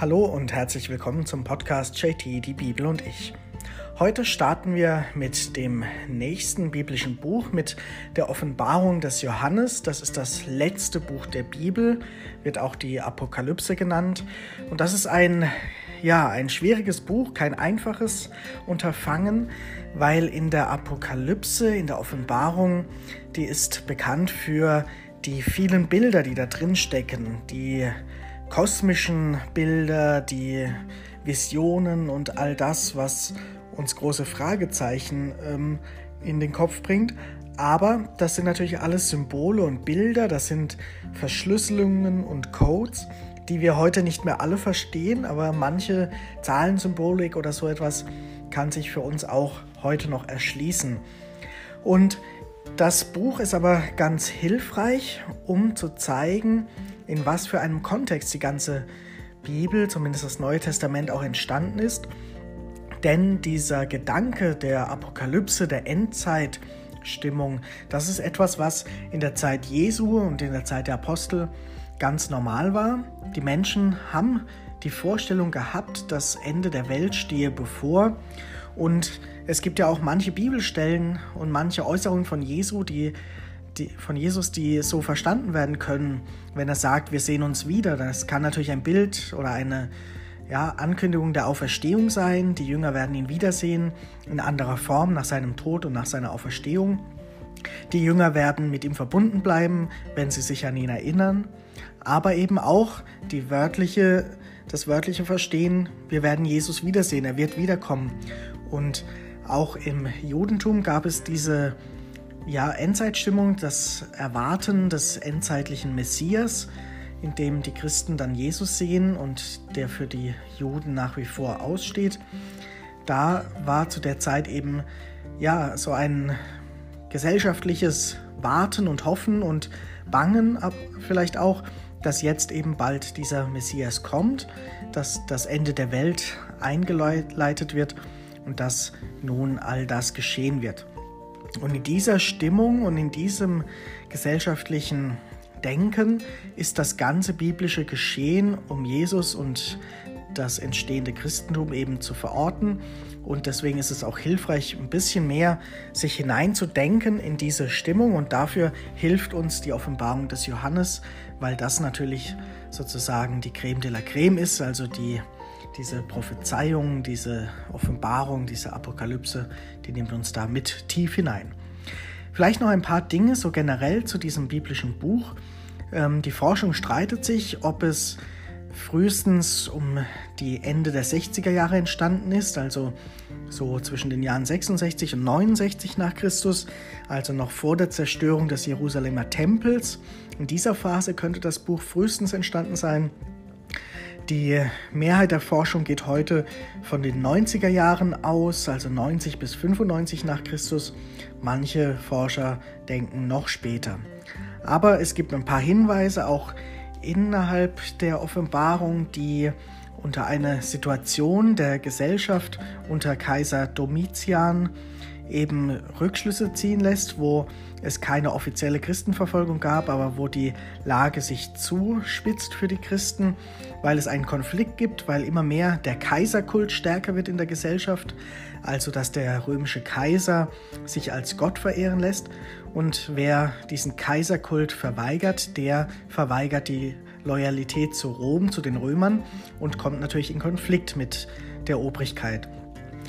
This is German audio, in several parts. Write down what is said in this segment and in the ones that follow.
Hallo und herzlich willkommen zum Podcast JT, die Bibel und ich. Heute starten wir mit dem nächsten biblischen Buch, mit der Offenbarung des Johannes. Das ist das letzte Buch der Bibel, wird auch die Apokalypse genannt. Und das ist ein, ja, ein schwieriges Buch, kein einfaches Unterfangen, weil in der Apokalypse, in der Offenbarung, die ist bekannt für die vielen Bilder, die da drin stecken, die kosmischen Bilder, die Visionen und all das, was uns große Fragezeichen ähm, in den Kopf bringt. Aber das sind natürlich alles Symbole und Bilder, das sind Verschlüsselungen und Codes, die wir heute nicht mehr alle verstehen, aber manche Zahlensymbolik oder so etwas kann sich für uns auch heute noch erschließen. Und das Buch ist aber ganz hilfreich, um zu zeigen, in was für einem Kontext die ganze Bibel, zumindest das Neue Testament, auch entstanden ist. Denn dieser Gedanke der Apokalypse, der Endzeitstimmung, das ist etwas, was in der Zeit Jesu und in der Zeit der Apostel ganz normal war. Die Menschen haben die Vorstellung gehabt, das Ende der Welt stehe bevor. Und es gibt ja auch manche Bibelstellen und manche Äußerungen von Jesu, die, die, von Jesus, die so verstanden werden können, wenn er sagt, wir sehen uns wieder. Das kann natürlich ein Bild oder eine ja, Ankündigung der Auferstehung sein. Die Jünger werden ihn wiedersehen in anderer Form nach seinem Tod und nach seiner Auferstehung. Die Jünger werden mit ihm verbunden bleiben, wenn sie sich an ihn erinnern. Aber eben auch die wörtliche, das wörtliche Verstehen, wir werden Jesus wiedersehen, er wird wiederkommen. Und auch im Judentum gab es diese ja, Endzeitstimmung, das Erwarten des endzeitlichen Messias, in dem die Christen dann Jesus sehen und der für die Juden nach wie vor aussteht. Da war zu der Zeit eben ja so ein gesellschaftliches Warten und Hoffen und Bangen vielleicht auch, dass jetzt eben bald dieser Messias kommt, dass das Ende der Welt eingeleitet wird und dass nun all das geschehen wird. Und in dieser Stimmung und in diesem gesellschaftlichen Denken ist das ganze biblische Geschehen um Jesus und das entstehende Christentum eben zu verorten. Und deswegen ist es auch hilfreich, ein bisschen mehr sich hineinzudenken in diese Stimmung. Und dafür hilft uns die Offenbarung des Johannes, weil das natürlich sozusagen die Creme de la Creme ist, also die diese Prophezeiung, diese Offenbarung, diese Apokalypse, die nimmt uns da mit tief hinein. Vielleicht noch ein paar Dinge so generell zu diesem biblischen Buch. Ähm, die Forschung streitet sich, ob es frühestens um die Ende der 60er Jahre entstanden ist, also so zwischen den Jahren 66 und 69 nach Christus, also noch vor der Zerstörung des Jerusalemer Tempels. In dieser Phase könnte das Buch frühestens entstanden sein. Die Mehrheit der Forschung geht heute von den 90er Jahren aus, also 90 bis 95 nach Christus. Manche Forscher denken noch später. Aber es gibt ein paar Hinweise auch innerhalb der Offenbarung, die unter eine Situation der Gesellschaft unter Kaiser Domitian eben Rückschlüsse ziehen lässt, wo es keine offizielle Christenverfolgung gab, aber wo die Lage sich zuspitzt für die Christen, weil es einen Konflikt gibt, weil immer mehr der Kaiserkult stärker wird in der Gesellschaft, also dass der römische Kaiser sich als Gott verehren lässt und wer diesen Kaiserkult verweigert, der verweigert die Loyalität zu Rom, zu den Römern und kommt natürlich in Konflikt mit der Obrigkeit.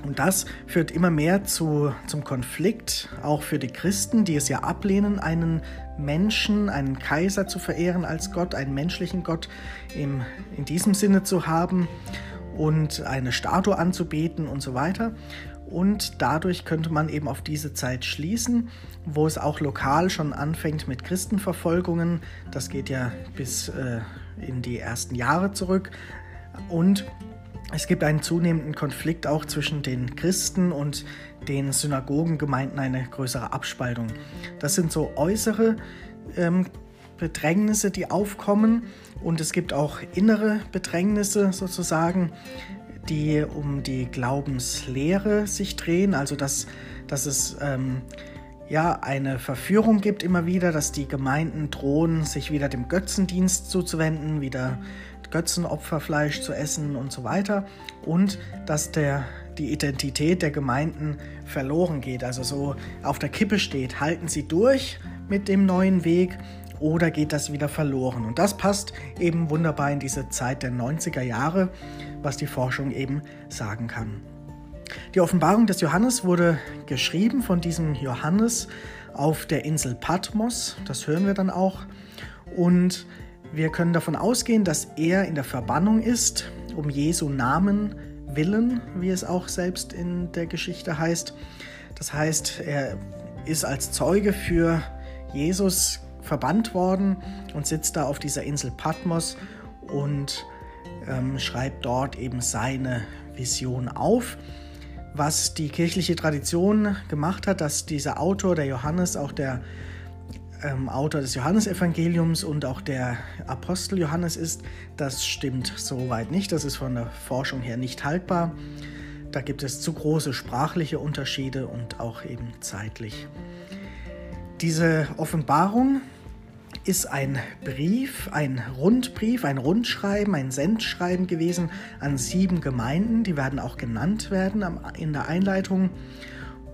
Und das führt immer mehr zu, zum Konflikt, auch für die Christen, die es ja ablehnen, einen Menschen, einen Kaiser zu verehren als Gott, einen menschlichen Gott im, in diesem Sinne zu haben und eine Statue anzubeten und so weiter. Und dadurch könnte man eben auf diese Zeit schließen, wo es auch lokal schon anfängt mit Christenverfolgungen. Das geht ja bis äh, in die ersten Jahre zurück. Und es gibt einen zunehmenden Konflikt auch zwischen den Christen und den Synagogengemeinden, eine größere Abspaltung. Das sind so äußere ähm, Bedrängnisse, die aufkommen und es gibt auch innere Bedrängnisse sozusagen, die um die Glaubenslehre sich drehen, also dass, dass es ähm, ja eine Verführung gibt immer wieder, dass die Gemeinden drohen, sich wieder dem Götzendienst zuzuwenden, wieder Götzenopferfleisch zu essen und so weiter und dass der die Identität der Gemeinden verloren geht, also so auf der Kippe steht. Halten sie durch mit dem neuen Weg oder geht das wieder verloren? Und das passt eben wunderbar in diese Zeit der 90er Jahre, was die Forschung eben sagen kann. Die Offenbarung des Johannes wurde geschrieben von diesem Johannes auf der Insel Patmos, das hören wir dann auch. Und wir können davon ausgehen, dass er in der Verbannung ist, um Jesu Namen willen, wie es auch selbst in der Geschichte heißt. Das heißt, er ist als Zeuge für Jesus verbannt worden und sitzt da auf dieser Insel Patmos und ähm, schreibt dort eben seine Vision auf was die kirchliche Tradition gemacht hat, dass dieser Autor, der Johannes, auch der ähm, Autor des Johannesevangeliums und auch der Apostel Johannes ist, das stimmt soweit nicht. Das ist von der Forschung her nicht haltbar. Da gibt es zu große sprachliche Unterschiede und auch eben zeitlich. Diese Offenbarung ist ein Brief, ein Rundbrief, ein Rundschreiben, ein Sendschreiben gewesen an sieben Gemeinden. Die werden auch genannt werden in der Einleitung.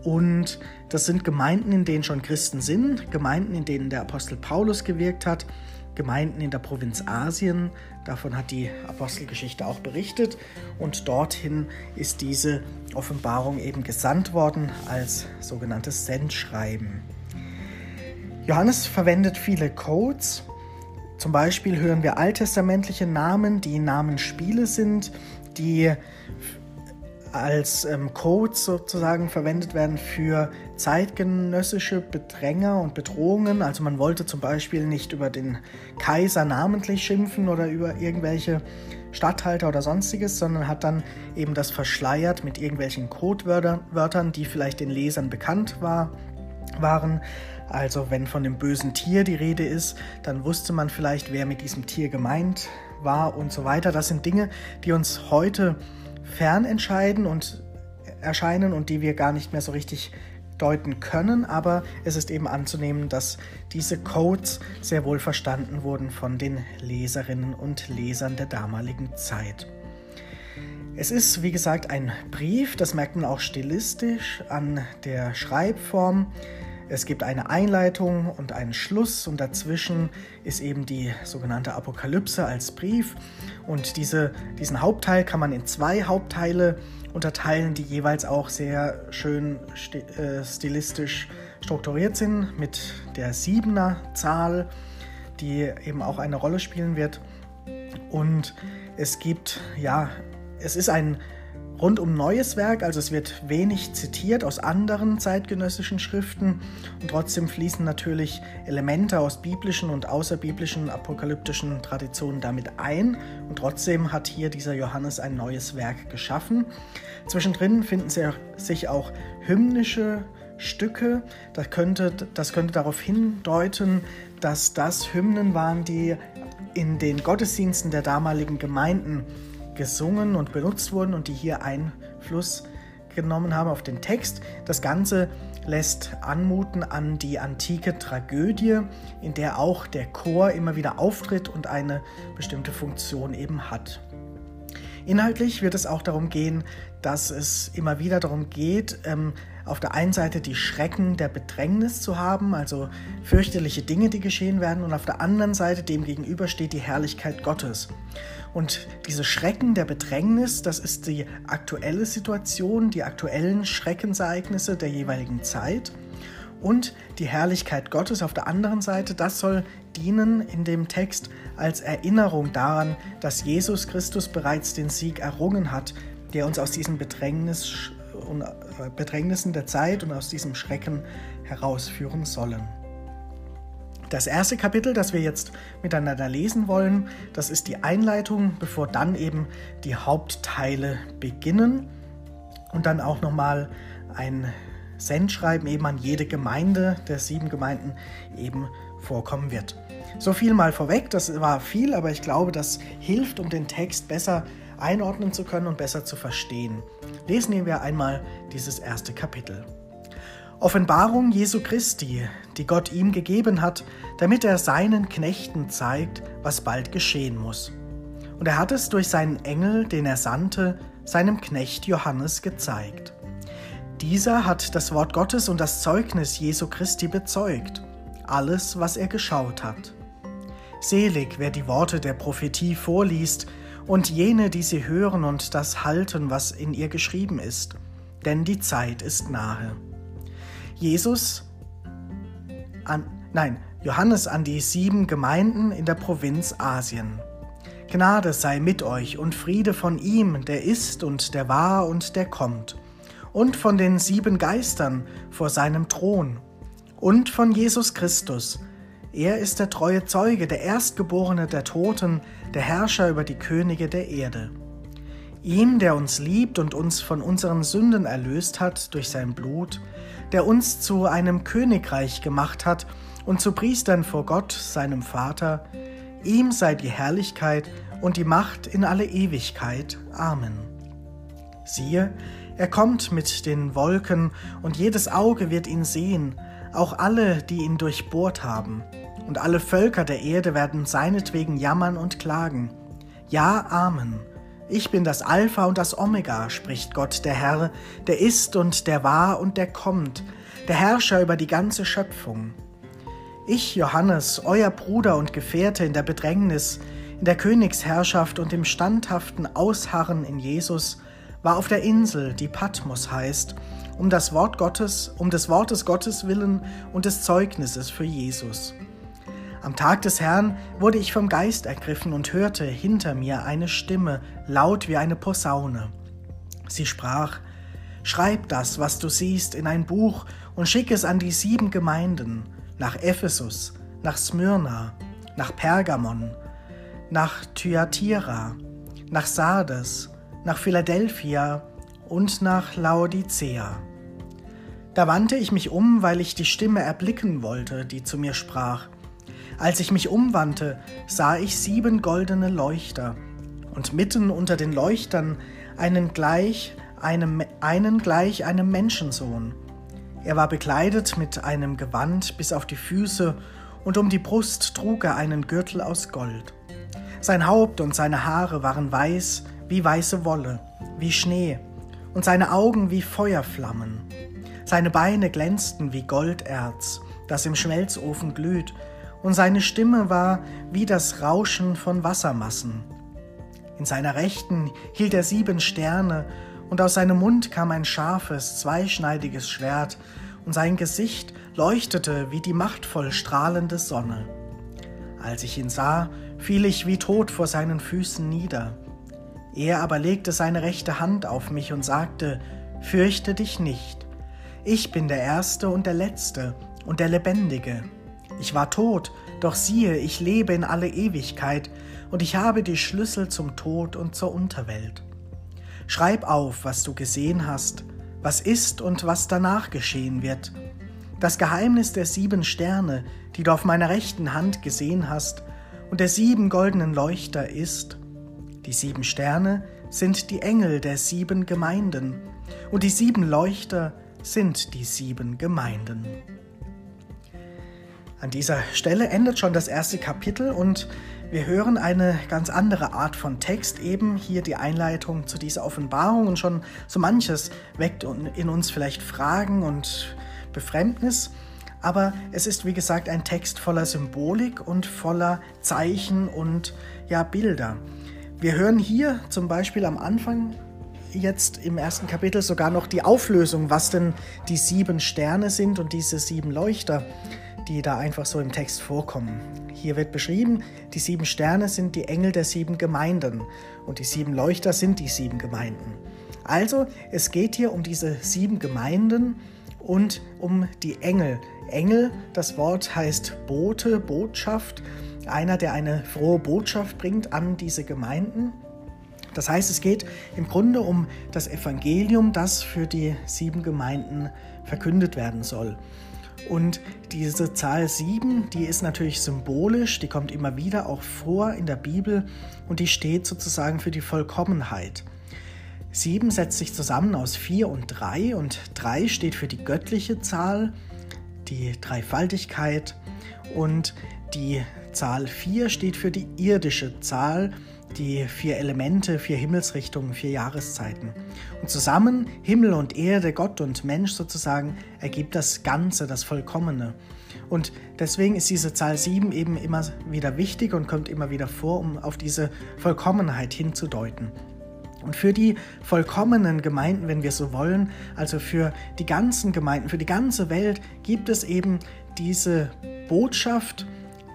Und das sind Gemeinden, in denen schon Christen sind, Gemeinden, in denen der Apostel Paulus gewirkt hat, Gemeinden in der Provinz Asien. Davon hat die Apostelgeschichte auch berichtet. Und dorthin ist diese Offenbarung eben gesandt worden als sogenanntes Sendschreiben. Johannes verwendet viele Codes. Zum Beispiel hören wir alttestamentliche Namen, die Namensspiele sind, die als ähm, Codes sozusagen verwendet werden für zeitgenössische Bedränger und Bedrohungen. Also man wollte zum Beispiel nicht über den Kaiser namentlich schimpfen oder über irgendwelche Statthalter oder sonstiges, sondern hat dann eben das verschleiert mit irgendwelchen Codewörtern, die vielleicht den Lesern bekannt war, waren. Also wenn von dem bösen Tier die Rede ist, dann wusste man vielleicht, wer mit diesem Tier gemeint war und so weiter. Das sind Dinge, die uns heute fern entscheiden und erscheinen und die wir gar nicht mehr so richtig deuten können, aber es ist eben anzunehmen, dass diese Codes sehr wohl verstanden wurden von den Leserinnen und Lesern der damaligen Zeit. Es ist, wie gesagt, ein Brief, das merkt man auch stilistisch an der Schreibform. Es gibt eine Einleitung und einen Schluss und dazwischen ist eben die sogenannte Apokalypse als Brief. Und diese, diesen Hauptteil kann man in zwei Hauptteile unterteilen, die jeweils auch sehr schön äh, stilistisch strukturiert sind mit der Siebener Zahl, die eben auch eine Rolle spielen wird. Und es gibt, ja, es ist ein rundum neues Werk, also es wird wenig zitiert aus anderen zeitgenössischen Schriften und trotzdem fließen natürlich Elemente aus biblischen und außerbiblischen apokalyptischen Traditionen damit ein und trotzdem hat hier dieser Johannes ein neues Werk geschaffen. Zwischendrin finden sich auch hymnische Stücke. Das könnte, das könnte darauf hindeuten, dass das Hymnen waren, die in den Gottesdiensten der damaligen Gemeinden gesungen und benutzt wurden und die hier Einfluss genommen haben auf den Text. Das Ganze lässt anmuten an die antike Tragödie, in der auch der Chor immer wieder auftritt und eine bestimmte Funktion eben hat. Inhaltlich wird es auch darum gehen, dass es immer wieder darum geht, ähm, auf der einen Seite die Schrecken der Bedrängnis zu haben, also fürchterliche Dinge, die geschehen werden, und auf der anderen Seite dem gegenüber steht die Herrlichkeit Gottes. Und diese Schrecken der Bedrängnis, das ist die aktuelle Situation, die aktuellen Schreckensereignisse der jeweiligen Zeit. Und die Herrlichkeit Gottes auf der anderen Seite, das soll dienen in dem Text als Erinnerung daran, dass Jesus Christus bereits den Sieg errungen hat, der uns aus diesem Bedrängnis äh, Bedrängnissen der Zeit und aus diesem Schrecken herausführen sollen. Das erste Kapitel, das wir jetzt miteinander lesen wollen, das ist die Einleitung, bevor dann eben die Hauptteile beginnen und dann auch nochmal ein Sendschreiben eben an jede Gemeinde der sieben Gemeinden eben vorkommen wird. So viel mal vorweg, das war viel, aber ich glaube, das hilft, um den Text besser einordnen zu können und besser zu verstehen. Lesen wir einmal dieses erste Kapitel. Offenbarung Jesu Christi, die Gott ihm gegeben hat, damit er seinen Knechten zeigt, was bald geschehen muss. Und er hat es durch seinen Engel, den er sandte, seinem Knecht Johannes gezeigt. Dieser hat das Wort Gottes und das Zeugnis Jesu Christi bezeugt, alles, was er geschaut hat. Selig, wer die Worte der Prophetie vorliest und jene, die sie hören und das halten, was in ihr geschrieben ist, denn die Zeit ist nahe. Jesus an, nein, Johannes an die sieben Gemeinden in der Provinz Asien. Gnade sei mit euch und Friede von ihm, der ist und der war und der kommt, und von den sieben Geistern vor seinem Thron, und von Jesus Christus. Er ist der treue Zeuge, der Erstgeborene der Toten, der Herrscher über die Könige der Erde. Ihm, der uns liebt und uns von unseren Sünden erlöst hat durch sein Blut, der uns zu einem Königreich gemacht hat und zu Priestern vor Gott, seinem Vater, ihm sei die Herrlichkeit und die Macht in alle Ewigkeit. Amen. Siehe, er kommt mit den Wolken, und jedes Auge wird ihn sehen, auch alle, die ihn durchbohrt haben, und alle Völker der Erde werden seinetwegen jammern und klagen. Ja, Amen. Ich bin das Alpha und das Omega, spricht Gott der Herr, der ist und der war und der kommt, der Herrscher über die ganze Schöpfung. Ich, Johannes, euer Bruder und Gefährte in der Bedrängnis, in der Königsherrschaft und im standhaften Ausharren in Jesus, war auf der Insel, die Patmos heißt, um das Wort Gottes, um des Wortes Gottes willen und des Zeugnisses für Jesus. Am Tag des Herrn wurde ich vom Geist ergriffen und hörte hinter mir eine Stimme, laut wie eine Posaune. Sie sprach, Schreib das, was du siehst, in ein Buch und schick es an die sieben Gemeinden, nach Ephesus, nach Smyrna, nach Pergamon, nach Thyatira, nach Sardes, nach Philadelphia und nach Laodicea. Da wandte ich mich um, weil ich die Stimme erblicken wollte, die zu mir sprach. Als ich mich umwandte, sah ich sieben goldene Leuchter und mitten unter den Leuchtern einen gleich einem, einen gleich einem Menschensohn. Er war bekleidet mit einem Gewand bis auf die Füße und um die Brust trug er einen Gürtel aus Gold. Sein Haupt und seine Haare waren weiß wie weiße Wolle, wie Schnee, und seine Augen wie Feuerflammen. Seine Beine glänzten wie Golderz, das im Schmelzofen glüht, und seine Stimme war wie das Rauschen von Wassermassen. In seiner Rechten hielt er sieben Sterne, und aus seinem Mund kam ein scharfes, zweischneidiges Schwert, und sein Gesicht leuchtete wie die machtvoll strahlende Sonne. Als ich ihn sah, fiel ich wie tot vor seinen Füßen nieder. Er aber legte seine rechte Hand auf mich und sagte, Fürchte dich nicht, ich bin der Erste und der Letzte und der Lebendige. Ich war tot, doch siehe, ich lebe in alle Ewigkeit, und ich habe die Schlüssel zum Tod und zur Unterwelt. Schreib auf, was du gesehen hast, was ist und was danach geschehen wird. Das Geheimnis der sieben Sterne, die du auf meiner rechten Hand gesehen hast, und der sieben goldenen Leuchter ist, die sieben Sterne sind die Engel der sieben Gemeinden, und die sieben Leuchter sind die sieben Gemeinden. An dieser Stelle endet schon das erste Kapitel und wir hören eine ganz andere Art von Text, eben hier die Einleitung zu dieser Offenbarung und schon so manches weckt in uns vielleicht Fragen und Befremdnis. Aber es ist wie gesagt ein Text voller Symbolik und voller Zeichen und ja Bilder. Wir hören hier zum Beispiel am Anfang jetzt im ersten Kapitel sogar noch die Auflösung, was denn die sieben Sterne sind und diese sieben Leuchter die da einfach so im Text vorkommen. Hier wird beschrieben, die sieben Sterne sind die Engel der sieben Gemeinden und die sieben Leuchter sind die sieben Gemeinden. Also, es geht hier um diese sieben Gemeinden und um die Engel. Engel, das Wort heißt Bote, Botschaft, einer, der eine frohe Botschaft bringt an diese Gemeinden. Das heißt, es geht im Grunde um das Evangelium, das für die sieben Gemeinden verkündet werden soll. Und diese Zahl 7, die ist natürlich symbolisch, die kommt immer wieder auch vor in der Bibel und die steht sozusagen für die Vollkommenheit. 7 setzt sich zusammen aus 4 und 3 und 3 steht für die göttliche Zahl, die Dreifaltigkeit und die Zahl 4 steht für die irdische Zahl, die vier Elemente, vier Himmelsrichtungen, vier Jahreszeiten. Und zusammen, Himmel und Erde, Gott und Mensch sozusagen, ergibt das Ganze, das Vollkommene. Und deswegen ist diese Zahl 7 eben immer wieder wichtig und kommt immer wieder vor, um auf diese Vollkommenheit hinzudeuten. Und für die vollkommenen Gemeinden, wenn wir so wollen, also für die ganzen Gemeinden, für die ganze Welt, gibt es eben diese Botschaft,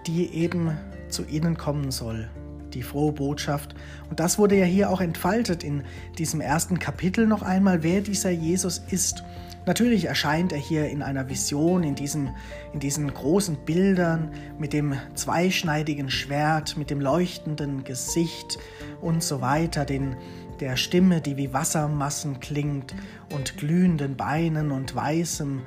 die eben zu ihnen kommen soll. Die frohe Botschaft. Und das wurde ja hier auch entfaltet in diesem ersten Kapitel noch einmal, wer dieser Jesus ist. Natürlich erscheint er hier in einer Vision, in diesen, in diesen großen Bildern mit dem zweischneidigen Schwert, mit dem leuchtenden Gesicht und so weiter, den, der Stimme, die wie Wassermassen klingt und glühenden Beinen und weißem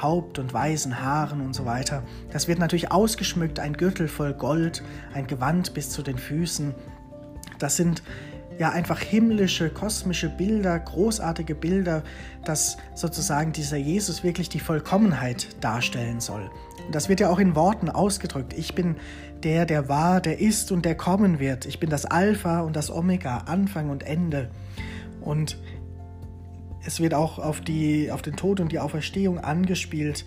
Haupt und weißen Haaren und so weiter. Das wird natürlich ausgeschmückt, ein Gürtel voll Gold, ein Gewand bis zu den Füßen. Das sind ja einfach himmlische, kosmische Bilder, großartige Bilder, dass sozusagen dieser Jesus wirklich die Vollkommenheit darstellen soll. Und das wird ja auch in Worten ausgedrückt. Ich bin der, der war, der ist und der kommen wird. Ich bin das Alpha und das Omega, Anfang und Ende. Und es wird auch auf, die, auf den Tod und die Auferstehung angespielt.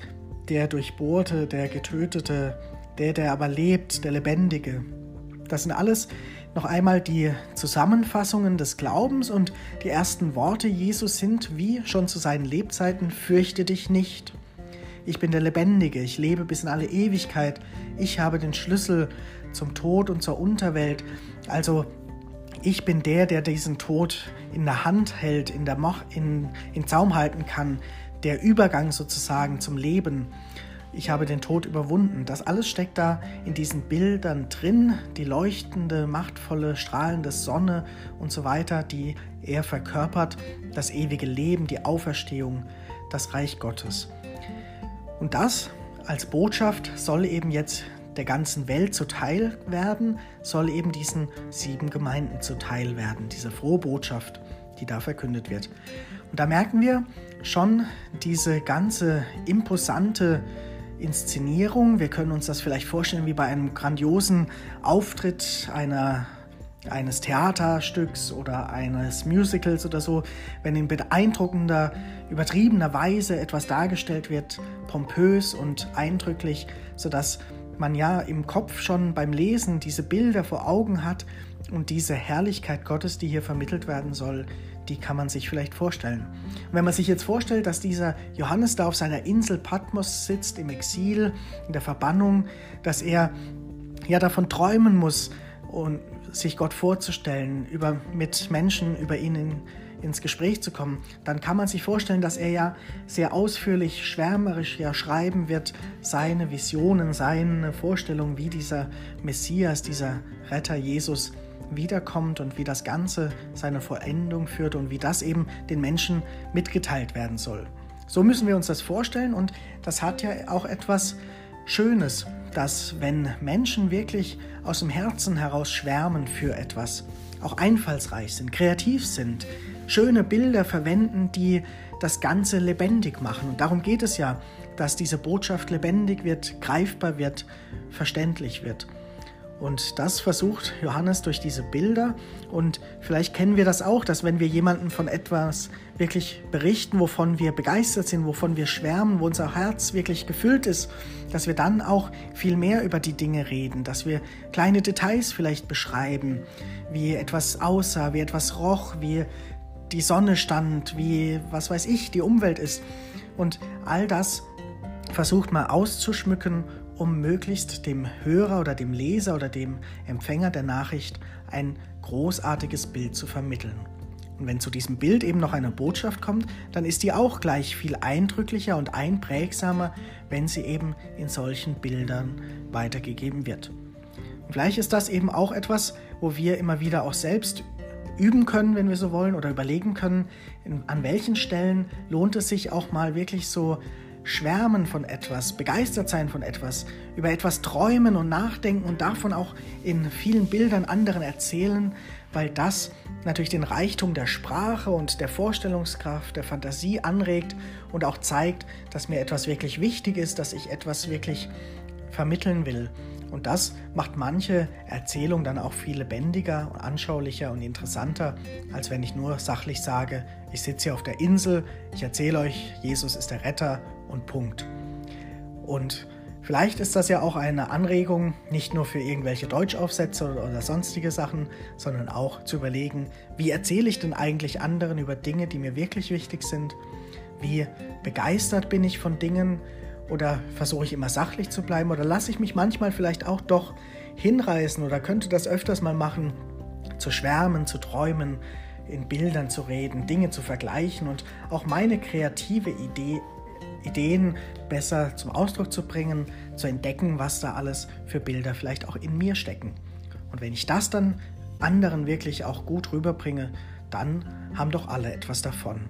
Der Durchbohrte, der Getötete, der, der aber lebt, der Lebendige. Das sind alles noch einmal die Zusammenfassungen des Glaubens und die ersten Worte Jesus sind, wie schon zu seinen Lebzeiten, fürchte dich nicht. Ich bin der Lebendige, ich lebe bis in alle Ewigkeit, ich habe den Schlüssel zum Tod und zur Unterwelt. Also ich bin der, der diesen Tod in der Hand hält, in, der Mo in, in Zaum halten kann, der Übergang sozusagen zum Leben. Ich habe den Tod überwunden. Das alles steckt da in diesen Bildern drin, die leuchtende, machtvolle, strahlende Sonne und so weiter, die er verkörpert, das ewige Leben, die Auferstehung, das Reich Gottes. Und das als Botschaft soll eben jetzt der ganzen Welt zuteil werden, soll eben diesen sieben Gemeinden zuteil werden, diese frohe Botschaft, die da verkündet wird. Und da merken wir schon diese ganze imposante Inszenierung. Wir können uns das vielleicht vorstellen wie bei einem grandiosen Auftritt einer eines Theaterstücks oder eines Musicals oder so, wenn in beeindruckender, übertriebener Weise etwas dargestellt wird, pompös und eindrücklich, sodass man ja im Kopf schon beim Lesen diese Bilder vor Augen hat und diese Herrlichkeit Gottes, die hier vermittelt werden soll, die kann man sich vielleicht vorstellen. Und wenn man sich jetzt vorstellt, dass dieser Johannes da auf seiner Insel Patmos sitzt, im Exil, in der Verbannung, dass er ja davon träumen muss und sich Gott vorzustellen, über, mit Menschen über ihn in, ins Gespräch zu kommen, dann kann man sich vorstellen, dass er ja sehr ausführlich, schwärmerisch ja schreiben wird, seine Visionen, seine Vorstellungen, wie dieser Messias, dieser Retter Jesus wiederkommt und wie das Ganze seine Vollendung führt und wie das eben den Menschen mitgeteilt werden soll. So müssen wir uns das vorstellen und das hat ja auch etwas Schönes, dass wenn Menschen wirklich aus dem Herzen heraus schwärmen für etwas, auch einfallsreich sind, kreativ sind, schöne Bilder verwenden, die das Ganze lebendig machen. Und darum geht es ja, dass diese Botschaft lebendig wird, greifbar wird, verständlich wird. Und das versucht Johannes durch diese Bilder. Und vielleicht kennen wir das auch, dass wenn wir jemandem von etwas wirklich berichten, wovon wir begeistert sind, wovon wir schwärmen, wo unser Herz wirklich gefüllt ist, dass wir dann auch viel mehr über die Dinge reden, dass wir kleine Details vielleicht beschreiben, wie etwas aussah, wie etwas roch, wie die Sonne stand, wie, was weiß ich, die Umwelt ist. Und all das versucht mal auszuschmücken um möglichst dem Hörer oder dem Leser oder dem Empfänger der Nachricht ein großartiges Bild zu vermitteln. Und wenn zu diesem Bild eben noch eine Botschaft kommt, dann ist die auch gleich viel eindrücklicher und einprägsamer, wenn sie eben in solchen Bildern weitergegeben wird. Und vielleicht ist das eben auch etwas, wo wir immer wieder auch selbst üben können, wenn wir so wollen, oder überlegen können, an welchen Stellen lohnt es sich auch mal wirklich so schwärmen von etwas, begeistert sein von etwas, über etwas träumen und nachdenken und davon auch in vielen Bildern anderen erzählen, weil das natürlich den Reichtum der Sprache und der Vorstellungskraft, der Fantasie anregt und auch zeigt, dass mir etwas wirklich wichtig ist, dass ich etwas wirklich vermitteln will. Und das macht manche Erzählung dann auch viel lebendiger, anschaulicher und interessanter, als wenn ich nur sachlich sage, ich sitze hier auf der Insel, ich erzähle euch, Jesus ist der Retter und Punkt. Und vielleicht ist das ja auch eine Anregung, nicht nur für irgendwelche Deutschaufsätze oder sonstige Sachen, sondern auch zu überlegen, wie erzähle ich denn eigentlich anderen über Dinge, die mir wirklich wichtig sind? Wie begeistert bin ich von Dingen oder versuche ich immer sachlich zu bleiben oder lasse ich mich manchmal vielleicht auch doch hinreißen oder könnte das öfters mal machen, zu schwärmen, zu träumen, in Bildern zu reden, Dinge zu vergleichen und auch meine kreative Idee, Ideen besser zum Ausdruck zu bringen, zu entdecken, was da alles für Bilder vielleicht auch in mir stecken. Und wenn ich das dann anderen wirklich auch gut rüberbringe, dann haben doch alle etwas davon.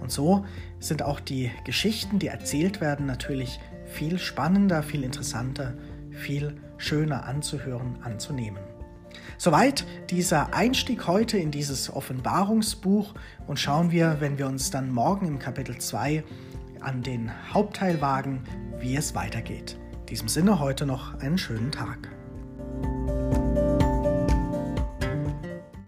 Und so sind auch die Geschichten, die erzählt werden, natürlich viel spannender, viel interessanter, viel schöner anzuhören, anzunehmen. Soweit dieser Einstieg heute in dieses Offenbarungsbuch und schauen wir, wenn wir uns dann morgen im Kapitel 2 an den Hauptteil wagen, wie es weitergeht. In diesem Sinne heute noch einen schönen Tag.